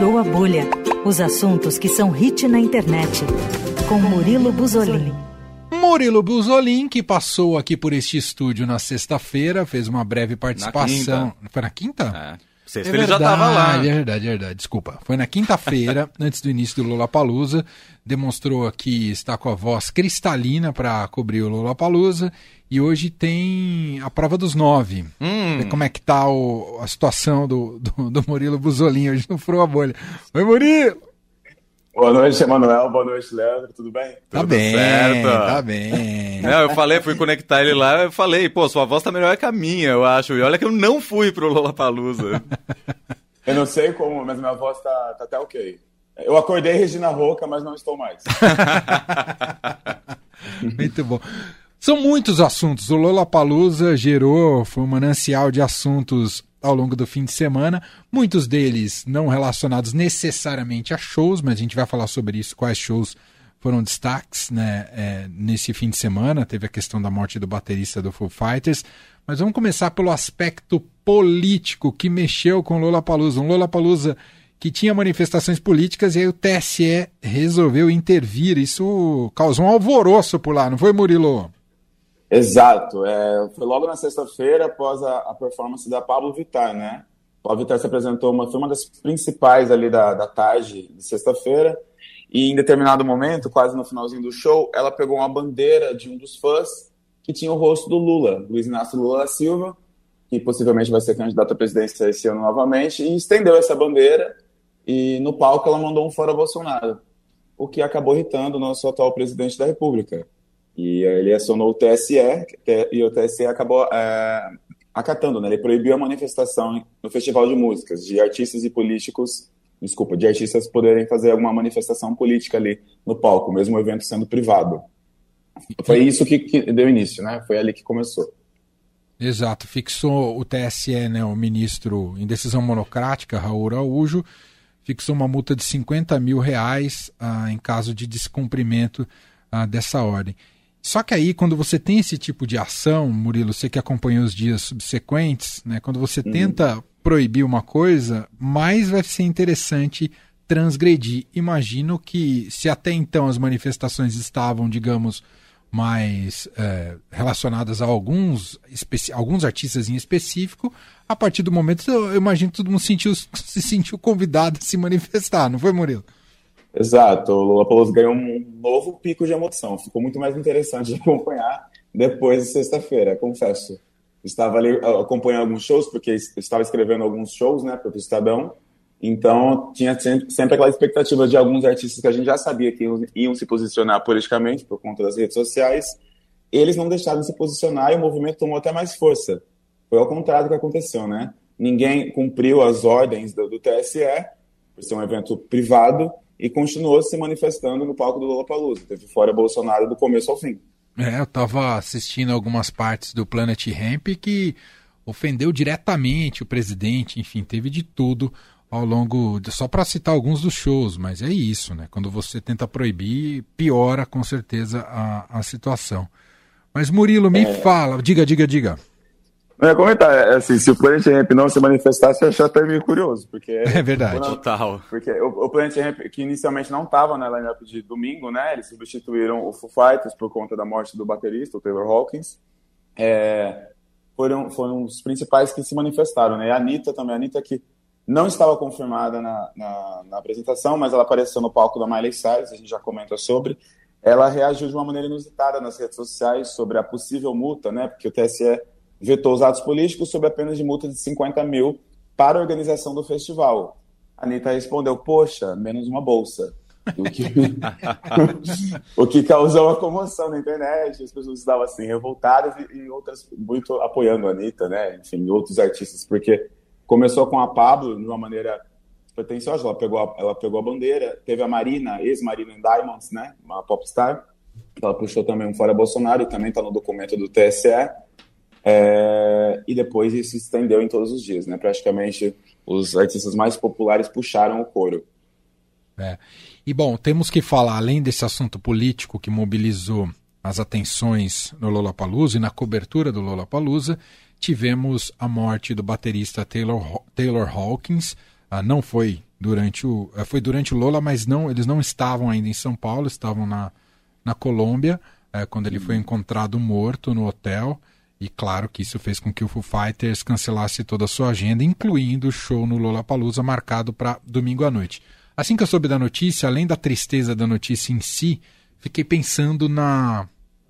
Furou a Bolha. Os assuntos que são hit na internet. Com Murilo Buzolin. Murilo Buzolin, que passou aqui por este estúdio na sexta-feira, fez uma breve participação. Na Foi na quinta? É. Sexta É ele já verdade, tava lá. É verdade, é verdade. Desculpa. Foi na quinta-feira, antes do início do Lollapalooza. Demonstrou aqui está com a voz cristalina para cobrir o Lollapalooza. E hoje tem a prova dos nove. Hum. Como é que tá o- a situação do, do, do Murilo Buzolin hoje no Furou a Bolha. Oi, Murilo! Boa noite, Emanuel. Boa noite, Leandro. Tudo bem? Tá Tudo bem, certo. tá bem. Não, eu falei, fui conectar ele lá, eu falei, pô, sua voz tá melhor que a minha, eu acho. E olha que eu não fui pro Lollapalooza. Eu não sei como, mas minha voz tá, tá até ok. Eu acordei Regina Roca, mas não estou mais. Muito bom. São muitos assuntos. O Lollapalooza gerou, foi um manancial de assuntos ao longo do fim de semana. Muitos deles não relacionados necessariamente a shows, mas a gente vai falar sobre isso, quais shows foram destaques né, é, nesse fim de semana. Teve a questão da morte do baterista do Foo Fighters. Mas vamos começar pelo aspecto político que mexeu com o Lollapalooza. Um Lollapalooza que tinha manifestações políticas e aí o TSE resolveu intervir. Isso causou um alvoroço por lá, não foi, Murilo? Exato. É, foi logo na sexta-feira, após a, a performance da Pablo Vittar, né? Pablo Vittar se apresentou, uma, foi uma das principais ali da, da tarde de sexta-feira. E em determinado momento, quase no finalzinho do show, ela pegou uma bandeira de um dos fãs que tinha o rosto do Lula, Luiz Inácio Lula da Silva, que possivelmente vai ser candidato à presidência esse ano novamente, e estendeu essa bandeira. E no palco ela mandou um fora Bolsonaro, o que acabou irritando o nosso atual presidente da República. E ele acionou o TSE e o TSE acabou é, acatando, né? Ele proibiu a manifestação no Festival de Músicas de artistas e políticos, desculpa, de artistas poderem fazer alguma manifestação política ali no palco, mesmo o evento sendo privado. Foi isso que, que deu início, né? Foi ali que começou. Exato, fixou o TSE, né, o ministro em decisão monocrática, Raul Araújo, fixou uma multa de 50 mil reais ah, em caso de descumprimento ah, dessa ordem. Só que aí, quando você tem esse tipo de ação, Murilo, você que acompanhou os dias subsequentes, né, quando você tenta proibir uma coisa, mais vai ser interessante transgredir. Imagino que se até então as manifestações estavam, digamos, mais é, relacionadas a alguns, alguns artistas em específico, a partir do momento, eu imagino que todo mundo sentiu, se sentiu convidado a se manifestar, não foi, Murilo? Exato, o Lula ganhou um novo pico de emoção. Ficou muito mais interessante de acompanhar depois de sexta-feira, confesso. Estava ali ah, acompanhando alguns shows, porque es- estava escrevendo alguns shows, né, para o Estadão. Então, tinha sempre, sempre aquela expectativa de alguns artistas que a gente já sabia que iam, iam se posicionar politicamente por conta das redes sociais. Eles não deixaram de se posicionar e o movimento tomou até mais força. Foi ao contrário do que aconteceu, né? Ninguém cumpriu as ordens do, do TSE, por ser um evento privado, e continuou se manifestando no palco do Lollapalooza. Teve fora Bolsonaro do começo ao fim. É, eu estava assistindo algumas partes do Planet Ramp que ofendeu diretamente o presidente, enfim, teve de tudo ao longo, de, só para citar alguns dos shows, mas é isso, né? Quando você tenta proibir, piora com certeza a, a situação. Mas Murilo, me fala, diga, diga, diga. Não ia comentar, é, assim, se o Planet Ramp não se manifestasse, eu achei até meio curioso, porque... É verdade. quando- Total. Porque o, o Planet Ramp, que inicialmente não estava na lineup de domingo, né? Eles substituíram o Foo Fighters por conta da morte do baterista, o Taylor Hawkins. É, foram, foram os principais que se manifestaram, né? E a Anitta também, a Anitta que não estava confirmada na, na, na apresentação, mas ela apareceu no palco da Miley Cyrus, a gente já comenta sobre. Ela reagiu de uma maneira inusitada nas redes sociais sobre a possível multa, né? Porque o TSE vetou os atos políticos sob a pena de multa de 50 mil para a organização do festival. A Anitta respondeu, poxa, menos uma bolsa. O que, o que causou uma comoção na internet, as pessoas estavam assim, revoltadas e, e outras muito apoiando a Anitta, né? Enfim, outros artistas, porque começou com a Pablo de uma maneira pretensiosa, ela pegou a, ela pegou a bandeira, teve a Marina, ex-Marina em Diamonds, né? Uma popstar, ela puxou também um fora Bolsonaro, e também está no documento do TSE, é, e depois isso se estendeu em todos os dias, né? Praticamente os artistas mais populares puxaram o coro. É. E bom, temos que falar, além desse assunto político que mobilizou as atenções no Lollapalooza e na cobertura do Lollapalooza, tivemos a morte do baterista Taylor, Taylor Hawkins. Ah, não foi durante o. Eh, foi durante o Lola, mas não, eles não estavam ainda em São Paulo, estavam na, na Colômbia, é, quando ele foi encontrado morto no hotel. E claro que isso fez com que o Foo Fighters cancelasse toda a sua agenda, incluindo o show no Lollapalooza marcado para domingo à noite. Assim que eu soube da notícia, além da tristeza da notícia em si, fiquei pensando na,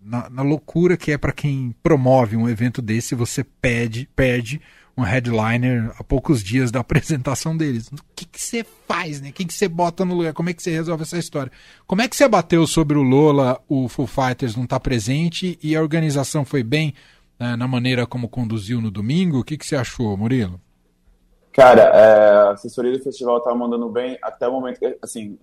na, na loucura que é para quem promove um evento desse, você pede, perde um headliner a poucos dias da apresentação deles. O que, você faz, né? O que, você bota no lugar? Como é que você resolve essa história? Como é que você bateu sobre o Lola, o Foo Fighters não tá presente e a organização foi bem né, na maneira como conduziu no domingo? O que, que você achou, Murilo? Cara, é, a assessoria do festival tá mandando bem até o momento que, assim,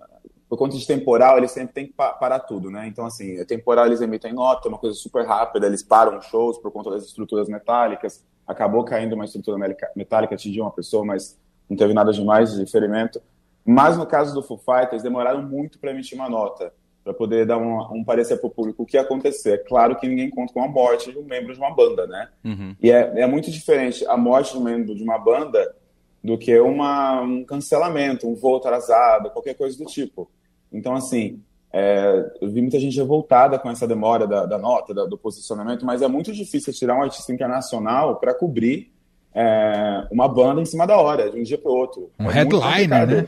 por conta de temporal, eles sempre têm que parar tudo, né? Então, assim, é temporal eles emitem nota, uma coisa super rápida, eles param shows por conta das estruturas metálicas. Acabou caindo uma estrutura metálica, atingiu uma pessoa, mas não teve nada demais de ferimento. Mas no caso do Foo Fighters, demoraram muito para emitir uma nota, para poder dar um, um parecer para o público o que ia acontecer. É claro que ninguém conta com a morte de um membro de uma banda, né? Uhum. E é, é muito diferente a morte de um membro de uma banda do que uma, um cancelamento, um voo atrasado, qualquer coisa do tipo. Então, assim, é, eu vi muita gente revoltada com essa demora da, da nota, da, do posicionamento, mas é muito difícil tirar um artista internacional para cobrir é, uma banda em cima da hora, de um dia para o outro. Um é headliner, né?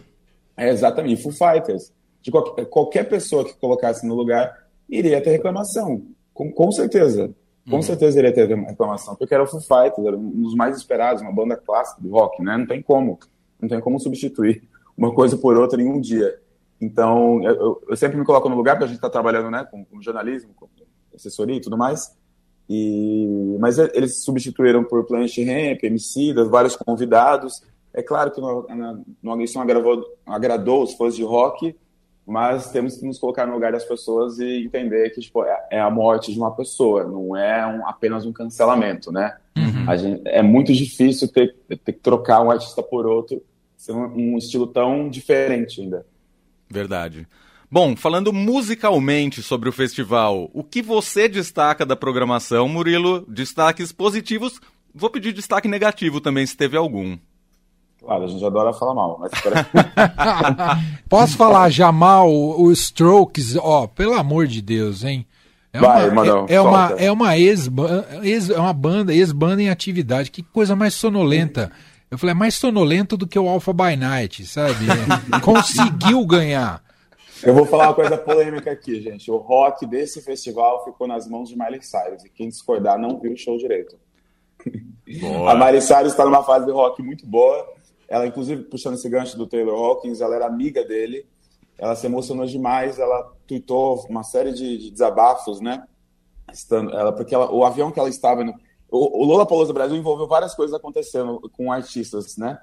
É, exatamente, Foo Fighters. De qualquer, qualquer, pessoa que colocasse no lugar iria ter reclamação, com, com certeza. Com uhum. certeza iria ter reclamação, porque era o Foo Fighters, era um dos mais esperados, uma banda clássica de rock, né? Não tem como, não tem como substituir uma coisa por outra em um dia. Então, eu, eu, sempre me coloco no lugar, porque a gente está trabalhando né, com, com, jornalismo, com assessoria e tudo mais. E, mas eles substituíram por Planet Ramp, Emicidas, vários convidados. É claro que não, não, não agravou, agradou os fãs de rock, mas temos que nos colocar no lugar das pessoas e entender que tipo, é, é a morte de uma pessoa, não é um, apenas um cancelamento, né? Uhum. Gente, é muito difícil ter, ter que trocar um artista por outro, ser um, um estilo tão diferente ainda. Verdade. Bom, falando musicalmente sobre o festival, o que você destaca da programação, Murilo? Destaques positivos. Vou pedir destaque negativo também, se teve algum. Claro, a gente adora falar mal, mas Posso falar já mal o Strokes? Ó, oh, pelo amor de Deus, hein? É Vai, uma, Manão, é, é uma, é uma ex, ex é uma banda, ex-banda em atividade. Que coisa mais sonolenta. Eu falei, é mais sonolento do que o Alpha by Night, sabe? Conseguiu ganhar. Eu vou falar uma coisa polêmica aqui, gente. O rock desse festival ficou nas mãos de Miley Cyrus. E quem discordar não viu o show direito. Boa. A Miley Cyrus está numa fase de rock muito boa. Ela, inclusive, puxando esse gancho do Taylor Hawkins, ela era amiga dele. Ela se emocionou demais. Ela tweetou uma série de, de desabafos, né? Estando, ela, porque ela, o avião que ela estava o, o Lola Palusa Brasil envolveu várias coisas acontecendo com artistas, né?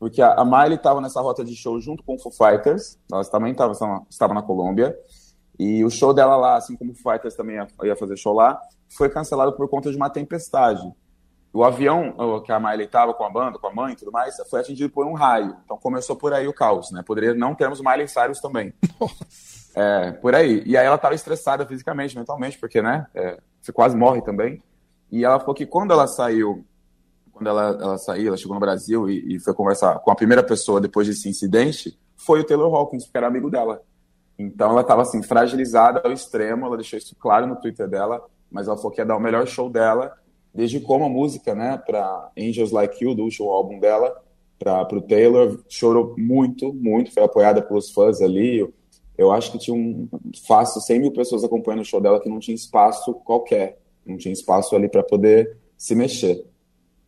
Porque a, a Miley estava nessa rota de show junto com o Foo Fighters, ela também tava, estava na Colômbia, e o show dela lá, assim como o Fighters também ia, ia fazer show lá, foi cancelado por conta de uma tempestade. O avião que a Miley estava com a banda, com a mãe e tudo mais, foi atingido por um raio. Então começou por aí o caos, né? Poderia não termos Miley Cyrus também. É, por aí. E aí ela estava estressada fisicamente, mentalmente, porque, né? É, você quase morre também. E ela falou que quando ela saiu, quando ela, ela saiu, ela chegou no Brasil e, e foi conversar com a primeira pessoa depois desse incidente, foi o Taylor Hawkins, que era amigo dela. Então ela estava assim, fragilizada ao extremo, ela deixou isso claro no Twitter dela, mas ela falou que ia dar o melhor show dela, desde como a música, né, para Angels Like You, do último álbum dela, para o Taylor, chorou muito, muito, foi apoiada pelos fãs ali. Eu, eu acho que tinha um fácil 100 mil pessoas acompanhando o show dela que não tinha espaço qualquer não tinha espaço ali para poder se mexer.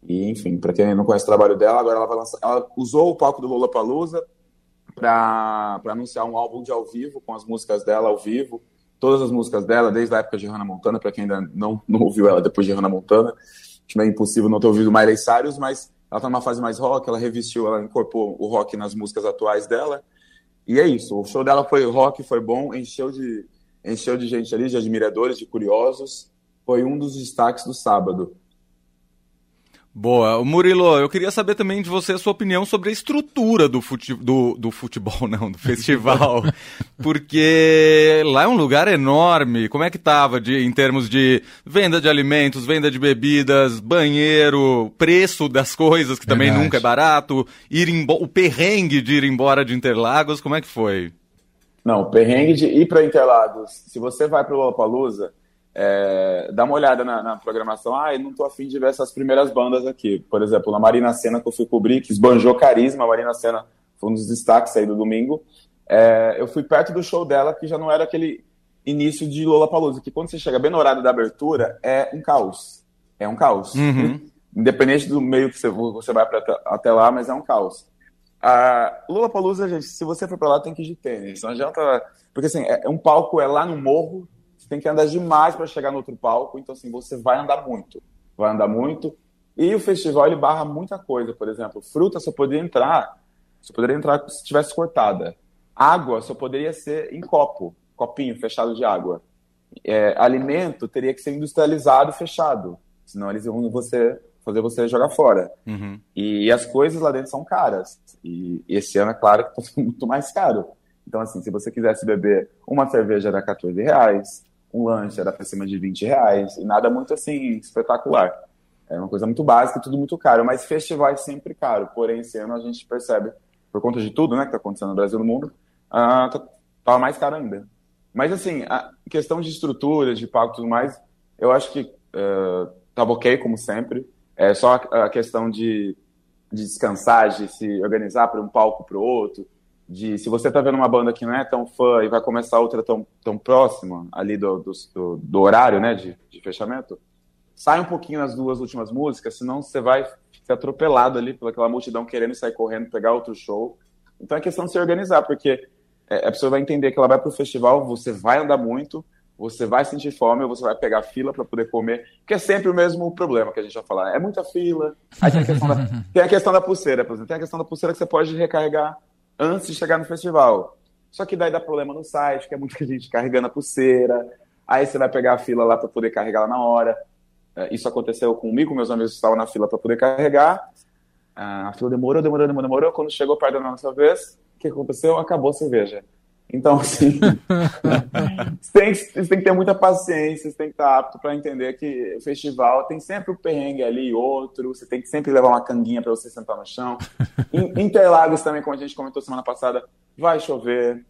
E, enfim, para quem não conhece o trabalho dela, agora ela vai lançar. Ela usou o palco do Lula Palusa para anunciar um álbum de ao vivo, com as músicas dela ao vivo. Todas as músicas dela, desde a época de Hannah Montana, para quem ainda não, não ouviu ela depois de Hannah Montana. Acho meio impossível não ter ouvido Miley Cyrus, mas ela está numa fase mais rock, ela revestiu, ela incorporou o rock nas músicas atuais dela. E é isso, o show dela foi rock, foi bom, encheu de, encheu de gente ali, de admiradores, de curiosos foi um dos destaques do sábado. Boa. Murilo, eu queria saber também de você a sua opinião sobre a estrutura do, fute... do, do futebol, não, do festival. Porque lá é um lugar enorme. Como é que tava de, em termos de venda de alimentos, venda de bebidas, banheiro, preço das coisas, que também Verdade. nunca é barato, ir o perrengue de ir embora de Interlagos, como é que foi? Não, o perrengue de ir para Interlagos. Se você vai para o Lollapalooza, é, dá uma olhada na, na, programação. Ah, eu não tô afim de ver essas primeiras bandas aqui. Por exemplo, na Marina Senna que eu fui cobrir, que esbanjou carisma, a Marina Senna foi um dos destaques aí do domingo. É, eu fui perto do show dela, que já não era aquele início de Lollapalooza, que quando você chega bem no horário da abertura, é um caos. É um caos. Uhum. Independente do meio que você, você vai pra, até lá, mas é um caos. A Lollapalooza, gente, se você for para lá, tem que ir de tênis. Não adianta... Porque, assim, é, é um palco é lá no morro, tem que andar demais para chegar no outro palco, então assim, você vai andar muito. Vai andar muito. E o festival ele barra muita coisa, por exemplo, fruta só poderia entrar, só poderia entrar se tivesse cortada. Água só poderia ser em copo, copinho fechado de água. É, alimento teria que ser industrializado fechado, senão eles iam você fazer você jogar fora. Uhum. E, as coisas lá dentro são caras. E, e esse ano é claro que está muito mais caro. Então, assim, se você quisesse beber uma cerveja era 14 reais, um lanche era para cima de 20 reais, e nada muito assim espetacular. É uma coisa muito básica tudo muito caro, mas festival é sempre caro. Porém, esse ano a gente percebe, por conta de tudo né, que está acontecendo no Brasil e no mundo, uh, tá, tá mais caro ainda. Mas assim, a questão de estrutura, de pago e tudo mais, eu acho que uh, tava ok, como sempre. É só a, a questão de, de descansar, de se organizar para um palco para o outro, de se você está vendo uma banda que não é tão fã e vai começar outra tão, tão próxima ali do, do, do horário né, de, de, fechamento, sai um pouquinho nas duas últimas músicas, senão você vai ser atropelado ali pelaquela multidão querendo sair correndo, pegar outro show. Então é questão de se organizar, porque é, a pessoa vai entender que ela vai para o festival, você vai andar muito, você vai sentir fome, você vai pegar fila para poder comer, que é sempre o mesmo problema que a gente vai falar. É muita fila. Aí tem a questão da, tem a questão da pulseira, por exemplo. Tem a questão da pulseira que você pode recarregar antes de chegar no festival. Só que daí dá problema no site, que é muita gente carregando a pulseira. Aí você vai pegar a fila lá para poder carregar lá na hora. É, isso aconteceu comigo, meus amigos estavam na fila para poder carregar. Ah, a fila demorou, demorou, demorou, demorou. Quando chegou perto da nossa vez, o que aconteceu? Acabou a cerveja. Então, assim, você, tem, você tem que ter muita paciência, você tem que estar apto para entender que o festival tem sempre um perrengue ali e outro, você tem que sempre levar uma canguinha para você sentar no chão. Interlagos também, como a gente comentou semana passada, vai chover,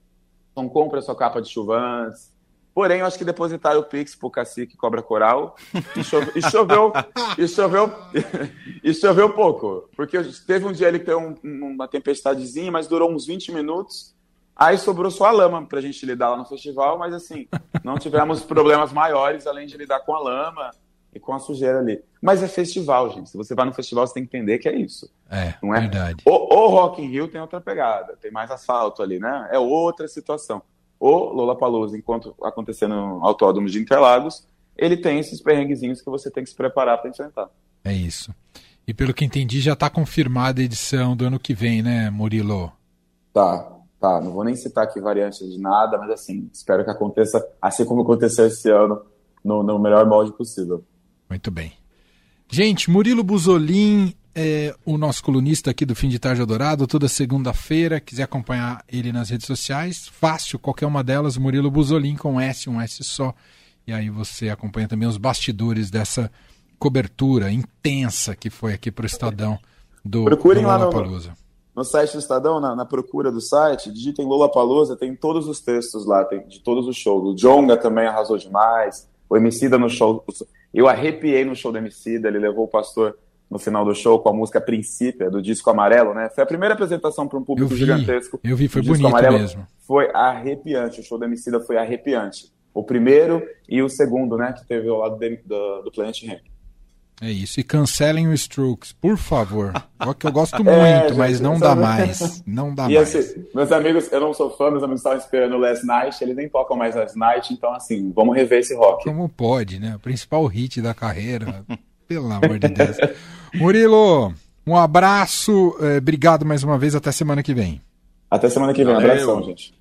então compre a sua capa de chuva antes. Porém, eu acho que depositaram o Pix pro cacique Cobra Coral e, chove, e choveu, e choveu, e choveu pouco. Porque teve um dia ali que teve um, uma tempestadezinha, mas durou uns 20 minutos Aí sobrou só a lama para a gente lidar lá no festival, mas assim, não tivemos problemas maiores além de lidar com a lama e com a sujeira ali. Mas é festival, gente. Se você vai no festival, você tem que entender que é isso. É, não é? verdade. O, o Rock in Rio tem outra pegada, tem mais asfalto ali, né? É outra situação. O Lollapalooza, enquanto acontecer no Autódromo de Interlagos, ele tem esses perrenguezinhos que você tem que se preparar para enfrentar. É isso. E pelo que entendi, já está confirmada a edição do ano que vem, né, Murilo? Tá, Tá, não vou nem citar aqui variantes de nada, mas assim, espero que aconteça assim como aconteceu esse ano, no, no melhor molde possível. Muito bem. Gente, Murilo Buzolin é o nosso colunista aqui do Fim de Tarde Dourado, toda segunda-feira. Quiser acompanhar ele nas redes sociais, fácil, qualquer uma delas, Murilo Buzolin com S, um S só. E aí você acompanha também os bastidores dessa cobertura intensa que foi aqui para o Estadão do, Procurem do lá no, no site do Estadão, na, na, procura do site, digitem Lula Palusa, tem todos os textos lá, tem de todos os shows. O Jonga também arrasou demais, o Emicida no show. Eu arrepiei no show do Emicida, ele levou o pastor no final do show com a música Princípio, do disco amarelo, né? Foi a primeira apresentação para um público eu vi, gigantesco. Eu vi, foi bonito amarelo. mesmo. Foi arrepiante, o show do Emicida foi arrepiante. O primeiro e o segundo, né, que teve ao lado de, do, do Planet. É isso. E cancelem o Strokes, por favor. que eu gosto é, muito, é, mas não dá mais. Não dá e mais. Assim, meus amigos, eu não sou fã, meus amigos estavam esperando o Last Night, eles nem tocam mais Last Night, então assim, vamos rever esse rock. Como pode, né? O principal hit da carreira. Pelo amor de Deus. Murilo, um abraço, eh, obrigado mais uma vez, até semana que vem. Até semana que vem, um abração, gente.